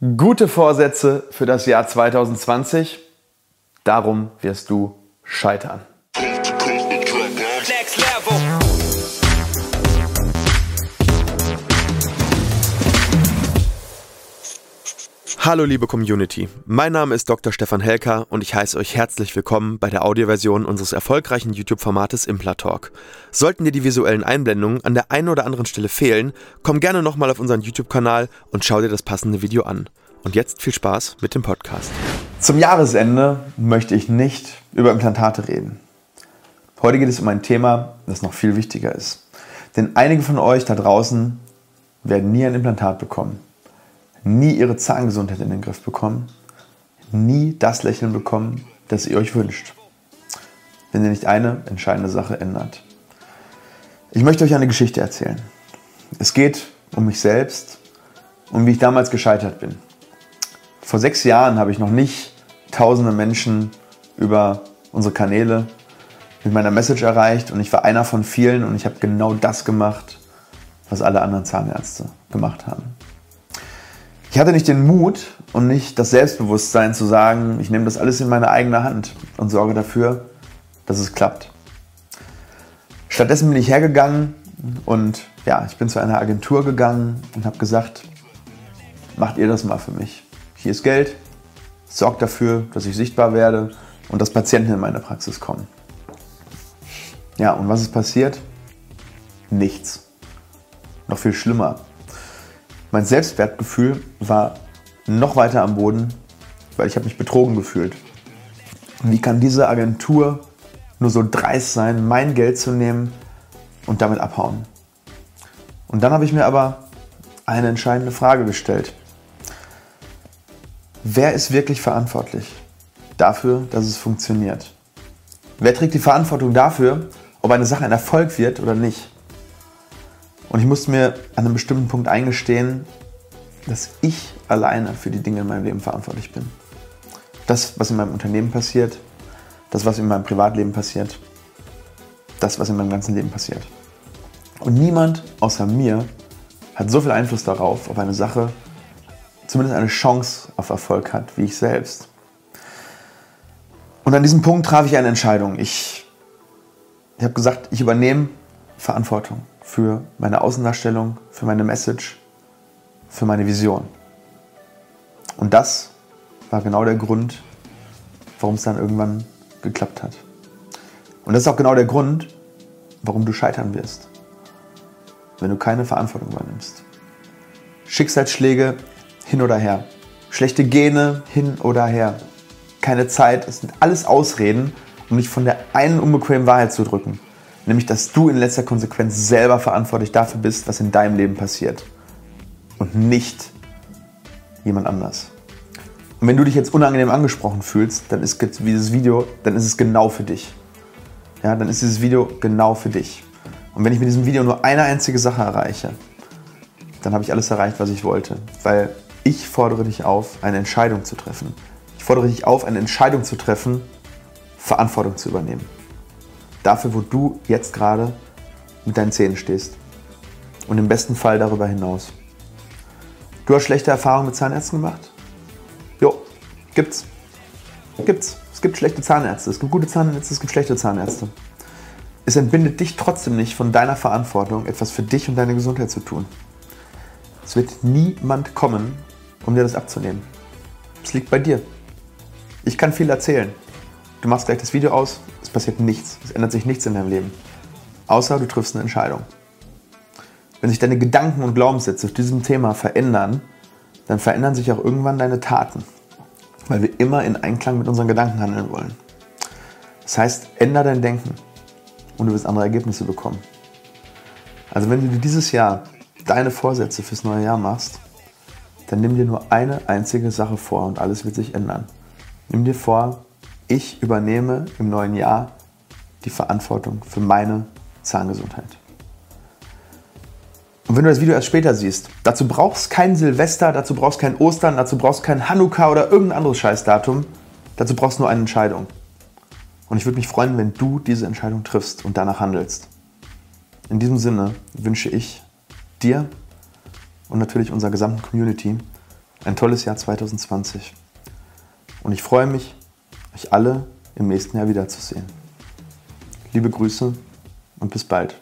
Gute Vorsätze für das Jahr 2020. Darum wirst du scheitern. Hallo liebe Community, mein Name ist Dr. Stefan Helker und ich heiße euch herzlich willkommen bei der Audioversion unseres erfolgreichen YouTube-Formates Implatalk. Sollten dir die visuellen Einblendungen an der einen oder anderen Stelle fehlen, komm gerne nochmal auf unseren YouTube-Kanal und schau dir das passende Video an. Und jetzt viel Spaß mit dem Podcast. Zum Jahresende möchte ich nicht über Implantate reden. Heute geht es um ein Thema, das noch viel wichtiger ist. Denn einige von euch da draußen werden nie ein Implantat bekommen, nie ihre Zahngesundheit in den Griff bekommen, nie das Lächeln bekommen, das ihr euch wünscht, wenn ihr nicht eine entscheidende Sache ändert. Ich möchte euch eine Geschichte erzählen. Es geht um mich selbst und wie ich damals gescheitert bin. Vor sechs Jahren habe ich noch nicht tausende Menschen über unsere Kanäle mit meiner Message erreicht und ich war einer von vielen und ich habe genau das gemacht, was alle anderen Zahnärzte gemacht haben. Ich hatte nicht den Mut und nicht das Selbstbewusstsein zu sagen, ich nehme das alles in meine eigene Hand und sorge dafür, dass es klappt. Stattdessen bin ich hergegangen und ja, ich bin zu einer Agentur gegangen und habe gesagt, macht ihr das mal für mich hier ist Geld, sorgt dafür, dass ich sichtbar werde und dass Patienten in meine Praxis kommen. Ja, und was ist passiert? Nichts. Noch viel schlimmer. Mein Selbstwertgefühl war noch weiter am Boden, weil ich habe mich betrogen gefühlt. Wie kann diese Agentur nur so dreist sein, mein Geld zu nehmen und damit abhauen? Und dann habe ich mir aber eine entscheidende Frage gestellt. Wer ist wirklich verantwortlich dafür, dass es funktioniert? Wer trägt die Verantwortung dafür, ob eine Sache ein Erfolg wird oder nicht? Und ich musste mir an einem bestimmten Punkt eingestehen, dass ich alleine für die Dinge in meinem Leben verantwortlich bin. Das, was in meinem Unternehmen passiert, das, was in meinem Privatleben passiert, das, was in meinem ganzen Leben passiert. Und niemand außer mir hat so viel Einfluss darauf, ob eine Sache zumindest eine Chance auf Erfolg hat, wie ich selbst. Und an diesem Punkt traf ich eine Entscheidung. Ich, ich habe gesagt, ich übernehme Verantwortung für meine Außendarstellung, für meine Message, für meine Vision. Und das war genau der Grund, warum es dann irgendwann geklappt hat. Und das ist auch genau der Grund, warum du scheitern wirst, wenn du keine Verantwortung übernimmst. Schicksalsschläge hin oder her. Schlechte Gene, hin oder her. Keine Zeit, es sind alles Ausreden, um mich von der einen unbequemen Wahrheit zu drücken. Nämlich, dass du in letzter Konsequenz selber verantwortlich dafür bist, was in deinem Leben passiert. Und nicht jemand anders. Und wenn du dich jetzt unangenehm angesprochen fühlst, dann ist dieses Video, dann ist es genau für dich. Ja, dann ist dieses Video genau für dich. Und wenn ich mit diesem Video nur eine einzige Sache erreiche, dann habe ich alles erreicht, was ich wollte. Weil ich fordere dich auf, eine Entscheidung zu treffen. Ich fordere dich auf, eine Entscheidung zu treffen, Verantwortung zu übernehmen. Dafür, wo du jetzt gerade mit deinen Zähnen stehst. Und im besten Fall darüber hinaus. Du hast schlechte Erfahrungen mit Zahnärzten gemacht? Jo, gibt's. Gibt's. Es gibt schlechte Zahnärzte, es gibt gute Zahnärzte, es gibt schlechte Zahnärzte. Es entbindet dich trotzdem nicht von deiner Verantwortung, etwas für dich und deine Gesundheit zu tun. Es wird niemand kommen um dir das abzunehmen. Es liegt bei dir. Ich kann viel erzählen. Du machst gleich das Video aus, es passiert nichts, es ändert sich nichts in deinem Leben. Außer du triffst eine Entscheidung. Wenn sich deine Gedanken und Glaubenssätze zu diesem Thema verändern, dann verändern sich auch irgendwann deine Taten, weil wir immer in Einklang mit unseren Gedanken handeln wollen. Das heißt, ändere dein Denken und du wirst andere Ergebnisse bekommen. Also wenn du dir dieses Jahr deine Vorsätze fürs neue Jahr machst, dann nimm dir nur eine einzige Sache vor und alles wird sich ändern. Nimm dir vor, ich übernehme im neuen Jahr die Verantwortung für meine Zahngesundheit. Und wenn du das Video erst später siehst, dazu brauchst kein Silvester, dazu brauchst kein Ostern, dazu brauchst kein Hanukkah oder irgendein anderes Scheißdatum, dazu brauchst du nur eine Entscheidung. Und ich würde mich freuen, wenn du diese Entscheidung triffst und danach handelst. In diesem Sinne wünsche ich dir und natürlich unserer gesamten Community ein tolles Jahr 2020. Und ich freue mich, euch alle im nächsten Jahr wiederzusehen. Liebe Grüße und bis bald.